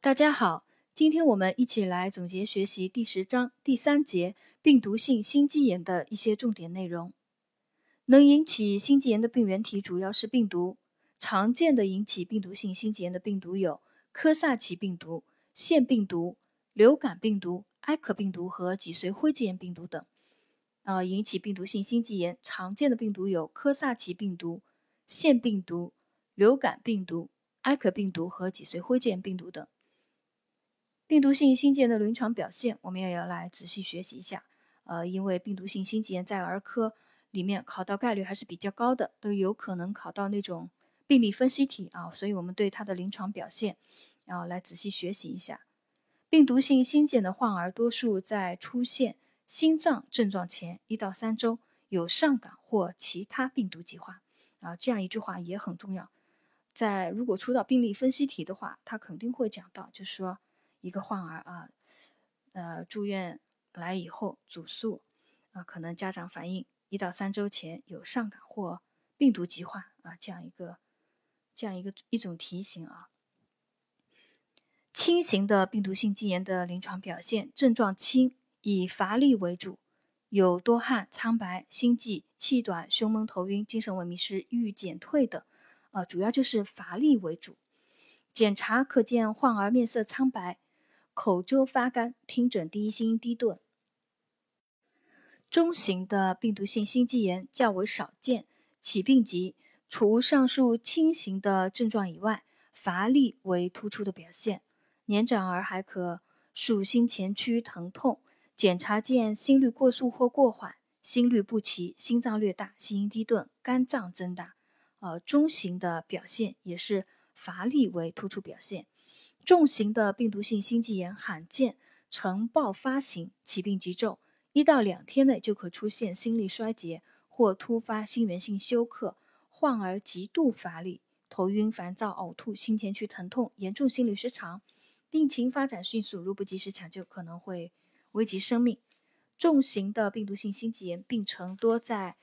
大家好，今天我们一起来总结学习第十章第三节病毒性心肌炎的一些重点内容。能引起心肌炎的病原体主要是病毒，常见的引起病毒性心肌炎的病毒有科萨奇病毒、腺病毒、流感病毒、埃克病毒和脊髓灰质炎病毒等。呃，引起病毒性心肌炎常见的病毒有科萨奇病毒、腺病毒、流感病毒、埃克病毒和脊髓灰质炎病毒等。病毒性心肌炎的临床表现，我们也要来仔细学习一下。呃，因为病毒性心肌炎在儿科里面考到概率还是比较高的，都有可能考到那种病例分析题啊，所以我们对它的临床表现要来仔细学习一下。病毒性心肌炎的患儿多数在出现心脏症状前一到三周有上感或其他病毒疾患啊，这样一句话也很重要。在如果出到病例分析题的话，他肯定会讲到，就是说。一个患儿啊，呃，住院来以后主诉啊，可能家长反映一到三周前有上感或病毒疾患啊，这样一个这样一个一种题型啊。轻型的病毒性肌炎的临床表现症状轻，以乏力为主，有多汗、苍白、心悸、气短、胸闷、头晕、精神萎靡时欲减退等，啊，主要就是乏力为主。检查可见患儿面色苍白。口周发干，听诊第一心音低钝。中型的病毒性心肌炎较为少见，起病急，除上述轻型的症状以外，乏力为突出的表现。年长儿还可述心前区疼痛，检查见心率过速或过缓，心律不齐，心脏略大，心音低钝，肝脏增大。呃，中型的表现也是乏力为突出表现。重型的病毒性心肌炎罕见呈爆发型，起病急骤，一到两天内就可出现心力衰竭或突发心源性休克，患儿极度乏力、头晕、烦躁、呕吐、心前区疼痛，严重心律失常，病情发展迅速，如不及时抢救，可能会危及生命。重型的病毒性心肌炎病程多在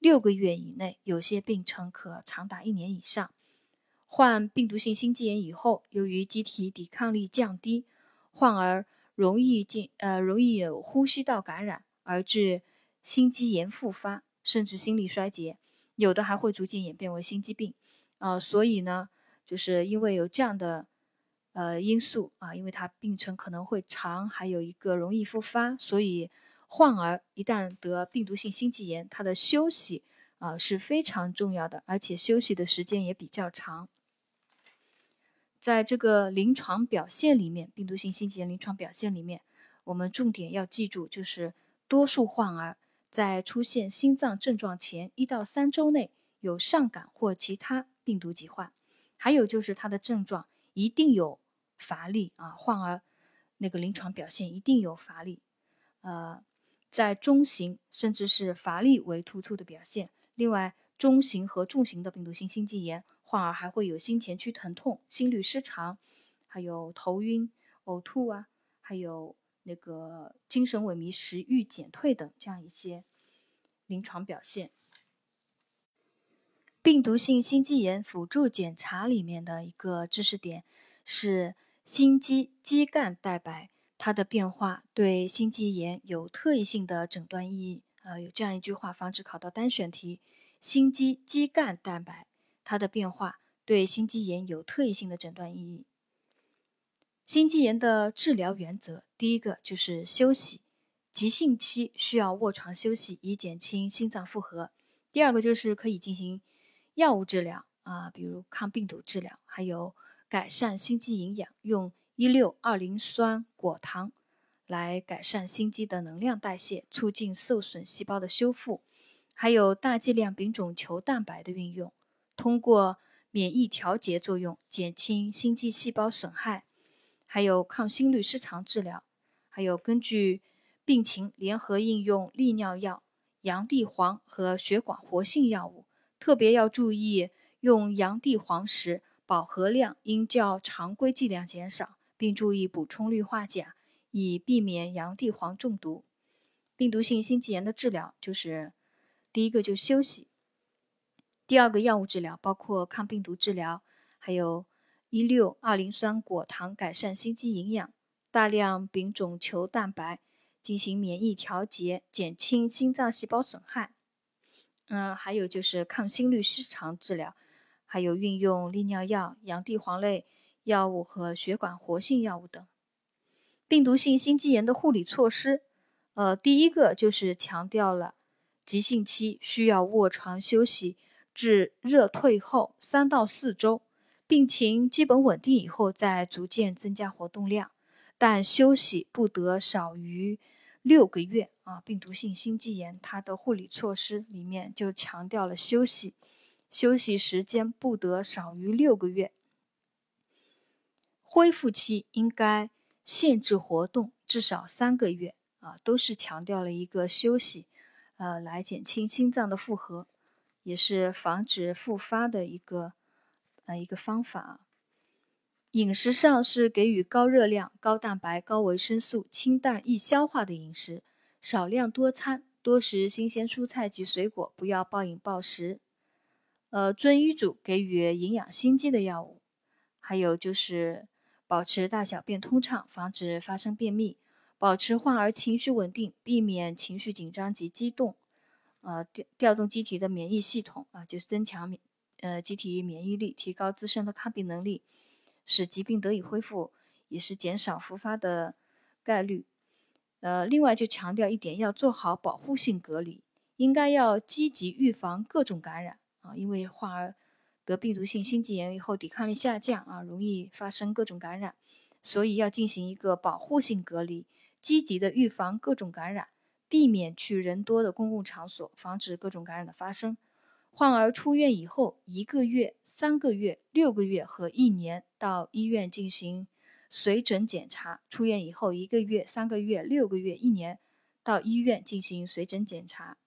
六个月以内，有些病程可长达一年以上。患病毒性心肌炎以后，由于机体抵抗力降低，患儿容易进呃容易有呼吸道感染，而致心肌炎复发，甚至心力衰竭，有的还会逐渐演变为心肌病。啊，所以呢，就是因为有这样的呃因素啊，因为它病程可能会长，还有一个容易复发，所以患儿一旦得病毒性心肌炎，他的休息啊是非常重要的，而且休息的时间也比较长。在这个临床表现里面，病毒性心肌炎临床表现里面，我们重点要记住，就是多数患儿在出现心脏症状前一到三周内有上感或其他病毒疾患，还有就是他的症状一定有乏力啊，患儿那个临床表现一定有乏力，呃，在中型甚至是乏力为突出的表现。另外，中型和重型的病毒性心肌炎。患儿还会有心前区疼痛、心律失常，还有头晕、呕吐啊，还有那个精神萎靡、食欲减退等这样一些临床表现。病毒性心肌炎辅助检查里面的一个知识点是心肌肌干蛋白，它的变化对心肌炎有特异性的诊断意义。呃，有这样一句话，防止考到单选题：心肌肌干蛋白。它的变化对心肌炎有特异性的诊断意义。心肌炎的治疗原则，第一个就是休息，急性期需要卧床休息以减轻心脏负荷。第二个就是可以进行药物治疗啊，比如抗病毒治疗，还有改善心肌营养，用一六二磷酸果糖来改善心肌的能量代谢，促进受损细胞的修复，还有大剂量丙种球蛋白的运用。通过免疫调节作用减轻心肌细胞损害，还有抗心律失常治疗，还有根据病情联合应用利尿药、洋地黄和血管活性药物。特别要注意用洋地黄时，饱和量应较常规剂量减少，并注意补充氯化钾，以避免洋地黄中毒。病毒性心肌炎的治疗就是第一个就休息。第二个药物治疗包括抗病毒治疗，还有一六二磷酸果糖改善心肌营养，大量丙种球蛋白进行免疫调节，减轻心脏细胞损害。嗯，还有就是抗心律失常治疗，还有运用利尿药、洋地黄类药物和血管活性药物等。病毒性心肌炎的护理措施，呃，第一个就是强调了急性期需要卧床休息。至热退后三到四周，病情基本稳定以后，再逐渐增加活动量，但休息不得少于六个月啊！病毒性心肌炎它的护理措施里面就强调了休息，休息时间不得少于六个月。恢复期应该限制活动至少三个月啊，都是强调了一个休息，呃，来减轻心脏的负荷。也是防止复发的一个呃一个方法。饮食上是给予高热量、高蛋白、高维生素、清淡易消化的饮食，少量多餐，多食新鲜蔬菜及水果，不要暴饮暴食。呃，遵医嘱给予营养心肌的药物，还有就是保持大小便通畅，防止发生便秘，保持患儿情绪稳定，避免情绪紧张及激动。呃，调调动机体的免疫系统啊，就是增强免呃机体免疫力，提高自身的抗病能力，使疾病得以恢复，也是减少复发的概率。呃，另外就强调一点，要做好保护性隔离，应该要积极预防各种感染啊，因为患儿得病毒性心肌炎以后，抵抗力下降啊，容易发生各种感染，所以要进行一个保护性隔离，积极的预防各种感染。避免去人多的公共场所，防止各种感染的发生。患儿出院以后，一个月、三个月、六个月和一年到医院进行随诊检查。出院以后一个月、三个月、六个月、一年到医院进行随诊检查。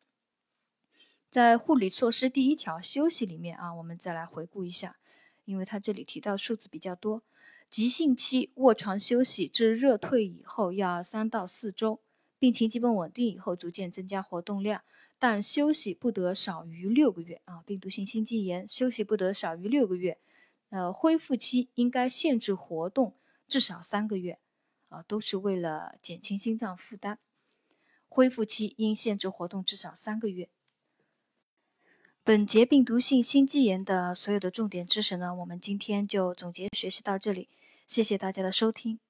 在护理措施第一条休息里面啊，我们再来回顾一下，因为它这里提到数字比较多。急性期卧床休息至热退以后要三到四周。病情基本稳定以后，逐渐增加活动量，但休息不得少于六个月啊！病毒性心肌炎休息不得少于六个月，呃，恢复期应该限制活动至少三个月啊，都是为了减轻心脏负担。恢复期应限制活动至少三个月。本节病毒性心肌炎的所有的重点知识呢，我们今天就总结学习到这里，谢谢大家的收听。